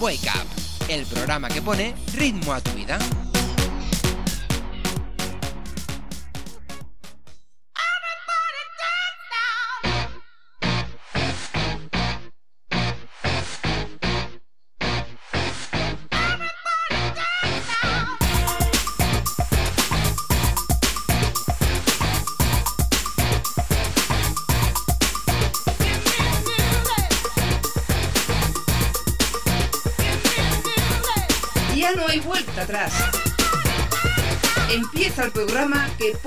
Wake Up, el programa que pone ritmo a tu vida.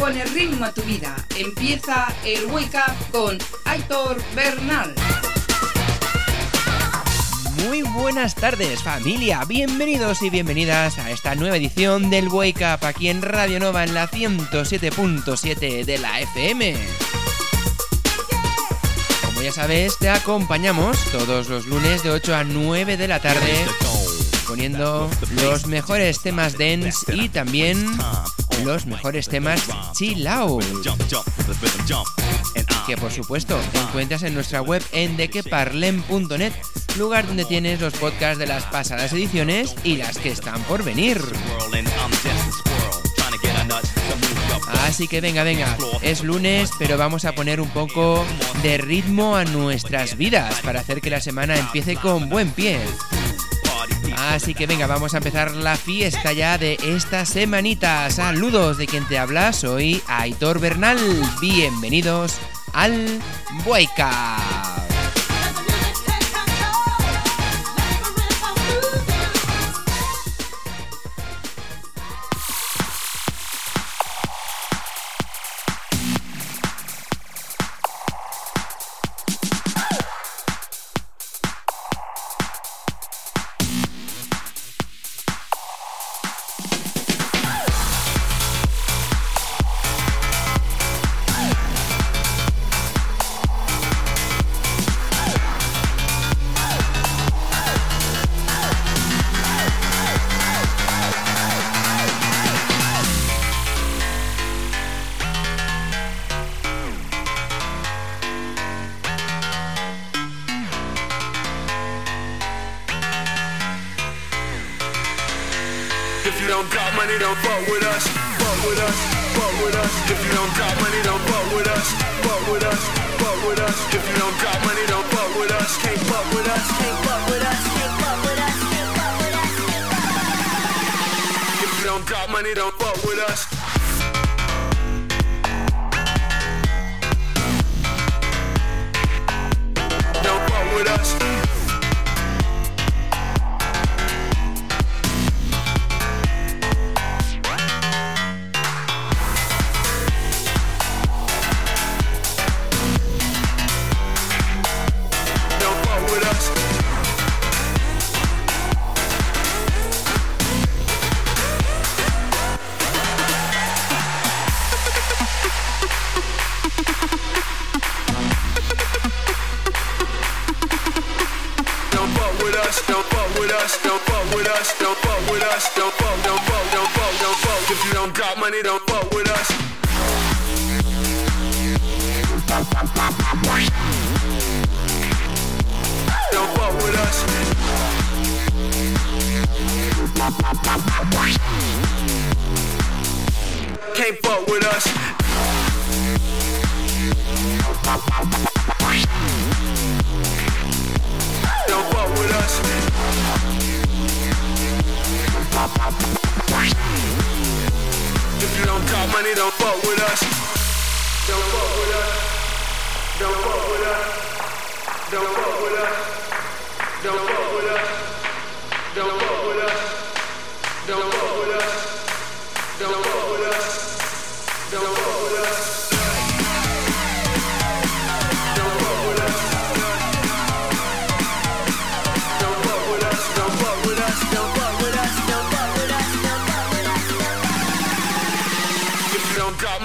Pone ritmo a tu vida. Empieza el Wake Up con Aitor Bernal. Muy buenas tardes familia, bienvenidos y bienvenidas a esta nueva edición del Wake Up aquí en Radio Nova en la 107.7 de la FM. Como ya sabes, te acompañamos todos los lunes de 8 a 9 de la tarde poniendo los mejores temas dance y también los mejores temas chill. Que por supuesto encuentras en nuestra web en dequeparlem.net, lugar donde tienes los podcasts de las pasadas ediciones y las que están por venir. Así que venga, venga, es lunes, pero vamos a poner un poco de ritmo a nuestras vidas para hacer que la semana empiece con buen pie. Así que venga, vamos a empezar la fiesta ya de esta semanita. Saludos de quien te habla, soy Aitor Bernal. Bienvenidos al Boica.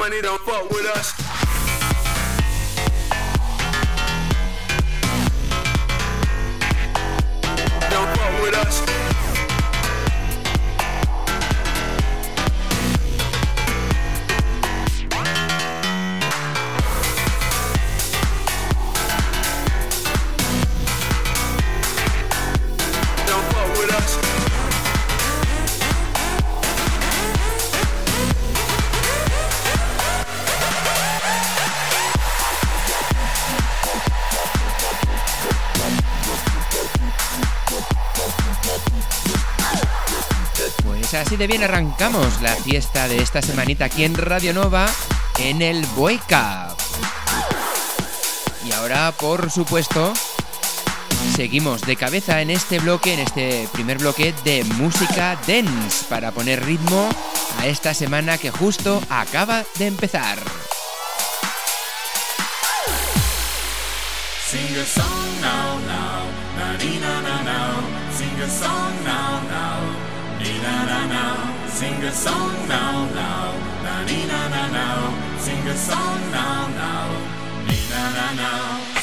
Money don't fuck with us. Don't fuck with us. Bien arrancamos la fiesta de esta semanita aquí en Radio Nova en el Wake. Y ahora, por supuesto, seguimos de cabeza en este bloque, en este primer bloque de música dance para poner ritmo a esta semana que justo acaba de empezar. Sing a song now, now, na dee na na now. Sing a song now, now, dee na na now.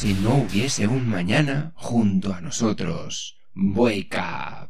Si no hubiese un mañana junto a nosotros. Wake up.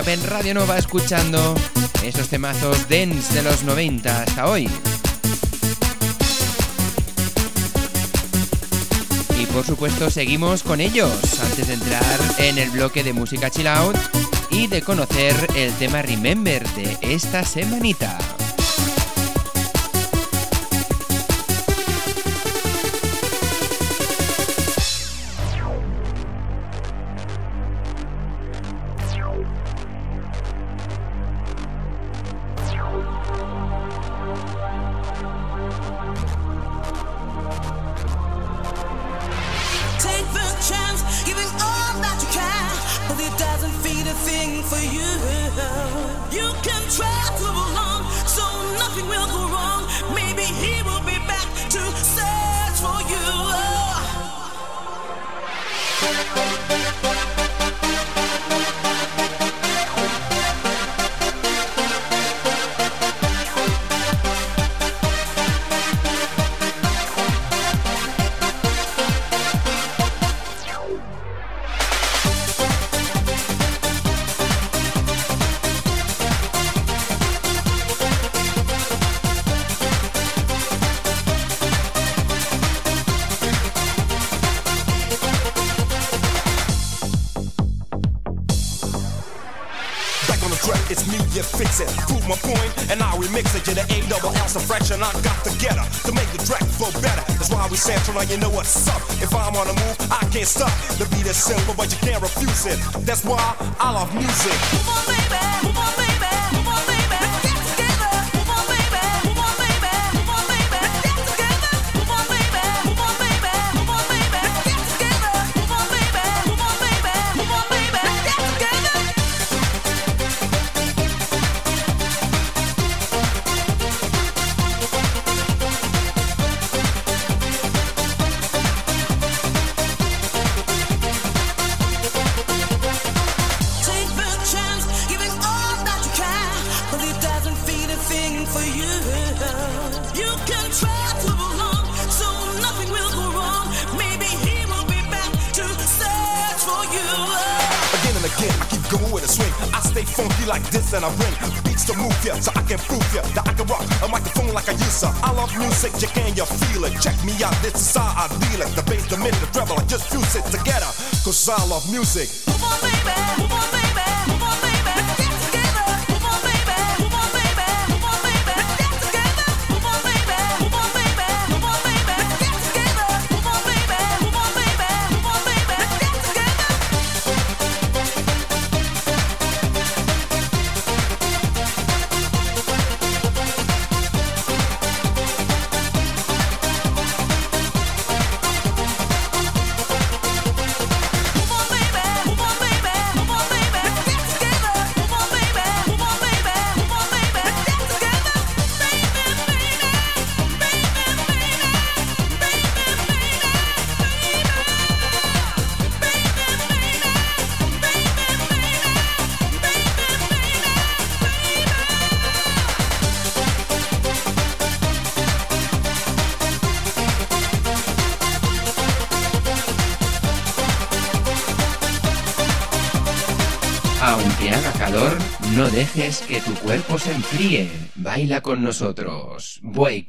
Up en Radio Nova escuchando esos temazos dance de los 90 hasta hoy. Y por supuesto seguimos con ellos antes de entrar en el bloque de música chill out y de conocer el tema Remember de esta semanita. I love music. Can prove that I can rock a microphone like I used to. I love music, you can you feel it. Check me out, this is how I deal it. The bass, the mid, the treble, I just fuse it together. Cause I love music. Move on, baby, move on, baby, que tu cuerpo se enfríe. Baila con nosotros. Pues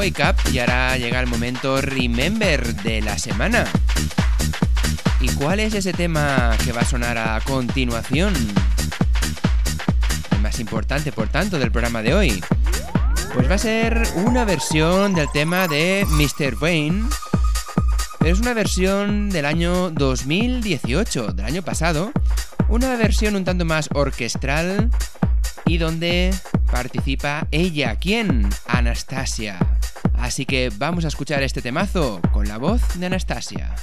Wake Up y ahora llega el momento Remember de la semana. ¿Y cuál es ese tema que va a sonar a continuación? El más importante, por tanto, del programa de hoy. Pues va a ser una versión del tema de Mr. Wayne. Pero es una versión del año 2018, del año pasado. Una versión un tanto más orquestral y donde participa ella. ¿Quién? Anastasia. Así que vamos a escuchar este temazo con la voz de Anastasia.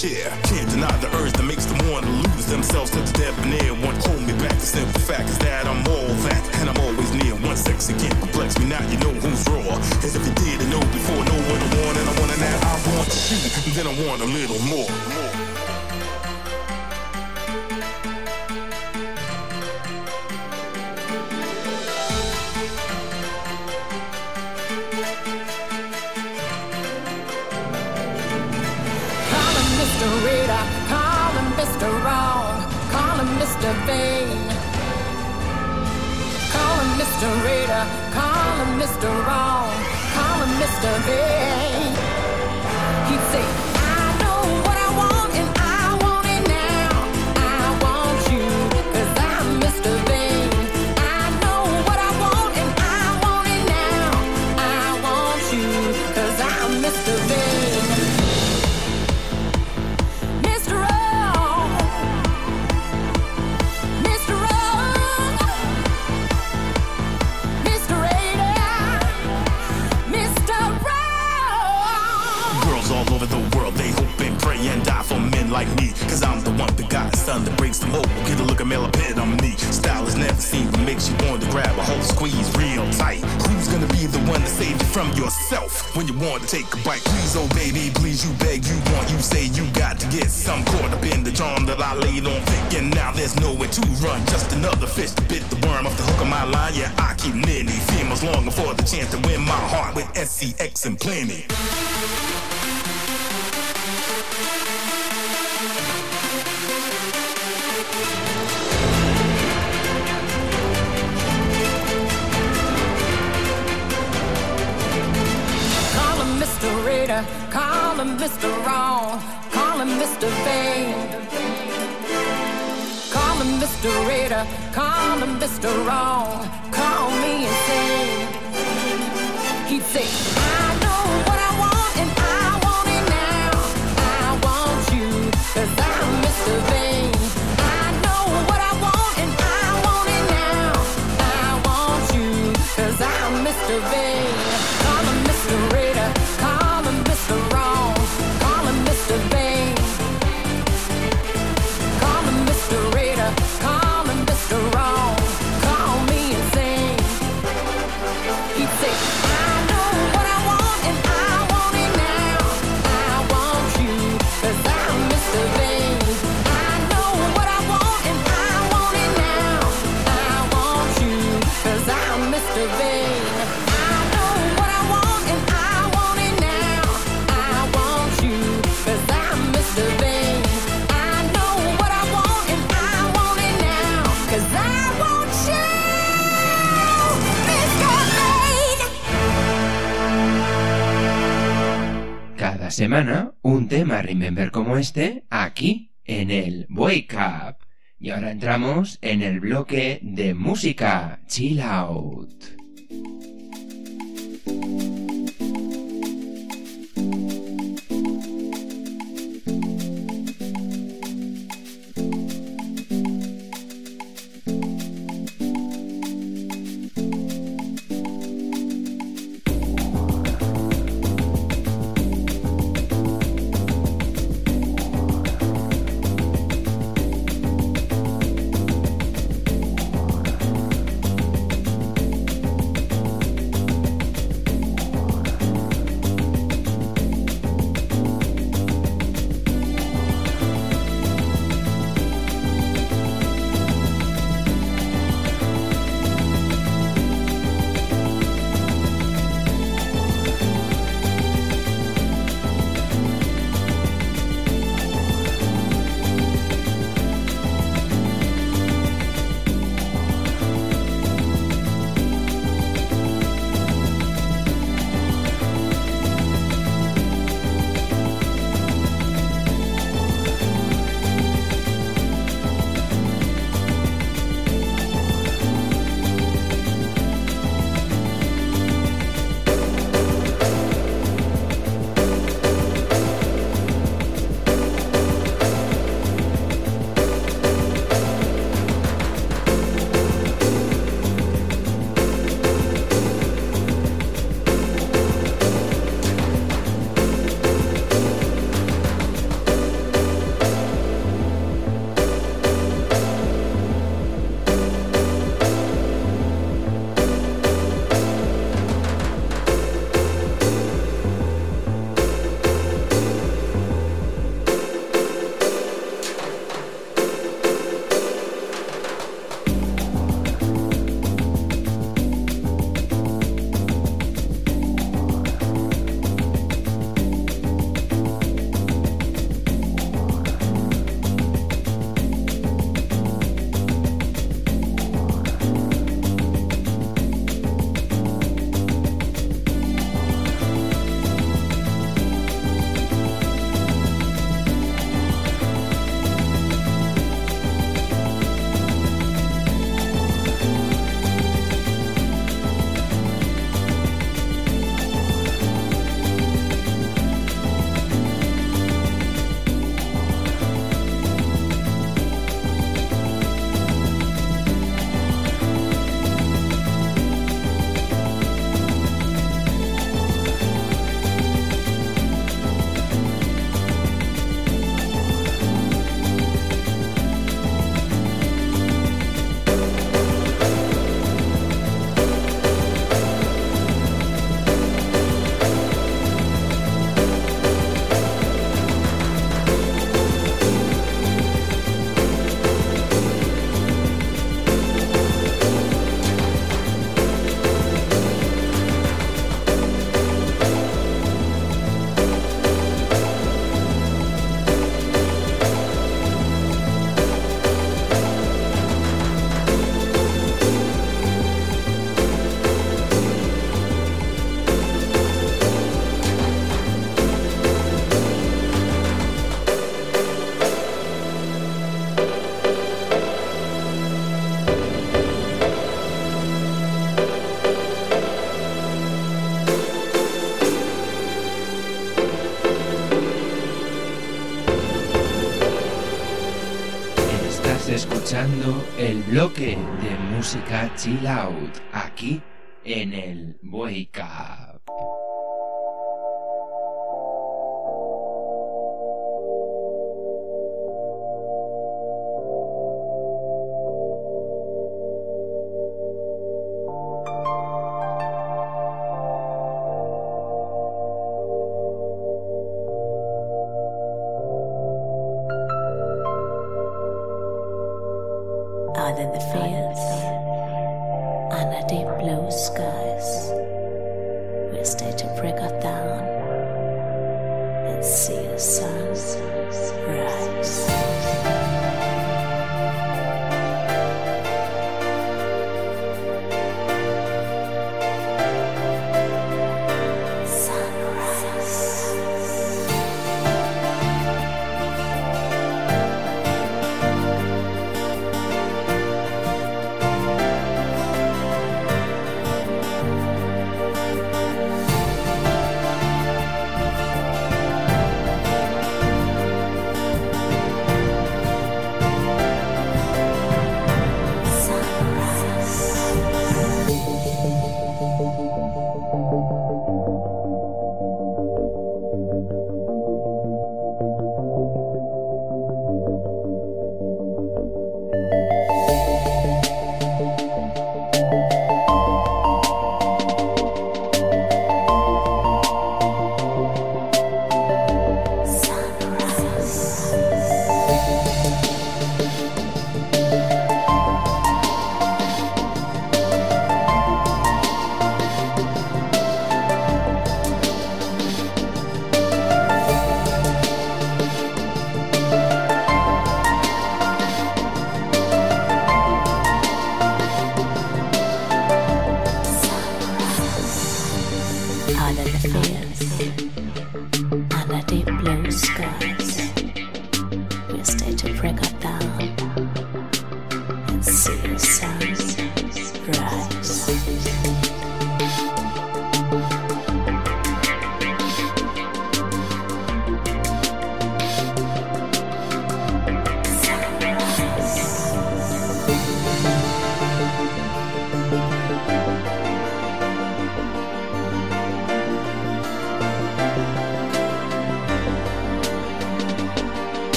Share. Can't deny the urge that makes them want to lose themselves to the debonair. One hold me back. The simple fact is that I'm all that, and I'm always near. One sexy can't complex me now. You know who's raw. As if you didn't know before, know what I want, and I want it now. I want you, and then I want a little more. the rain. To take a bite? Please, oh baby, please, you beg, you want, you say you got to get some caught up in the charm that I laid on thick. And now there's nowhere to run, just another fish to bit the worm off the hook of my line. Yeah, I keep nearly females longing for the chance to win my heart with SCX and plenty. Call him Mr. Raider, call him Mr. Wrong, Vain. Call me Mr. Raider, call me Mr. Wrong, call me insane. He'd say, I know what I want and I want it now. I want you, cause I'm Mr. Vain. Semana un tema Remember como este aquí en el Wake Up. Y ahora entramos en el bloque de música Chill Out. El bloque de música chill out aquí en el Boica.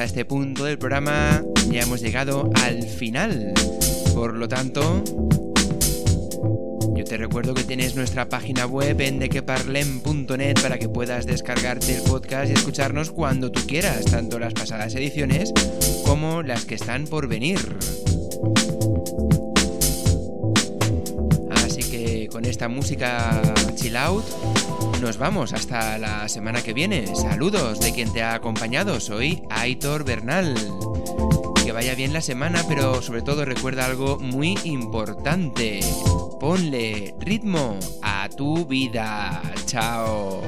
A este punto del programa ya hemos llegado al final. Por lo tanto, yo te recuerdo que tienes nuestra página web en dequeparlem.net para que puedas descargarte el podcast y escucharnos cuando tú quieras, tanto las pasadas ediciones como las que están por venir. Así que con esta música chill out nos vamos hasta la semana que viene. Saludos de quien te ha acompañado. Soy Aitor Bernal. Que vaya bien la semana, pero sobre todo recuerda algo muy importante. Ponle ritmo a tu vida. Chao.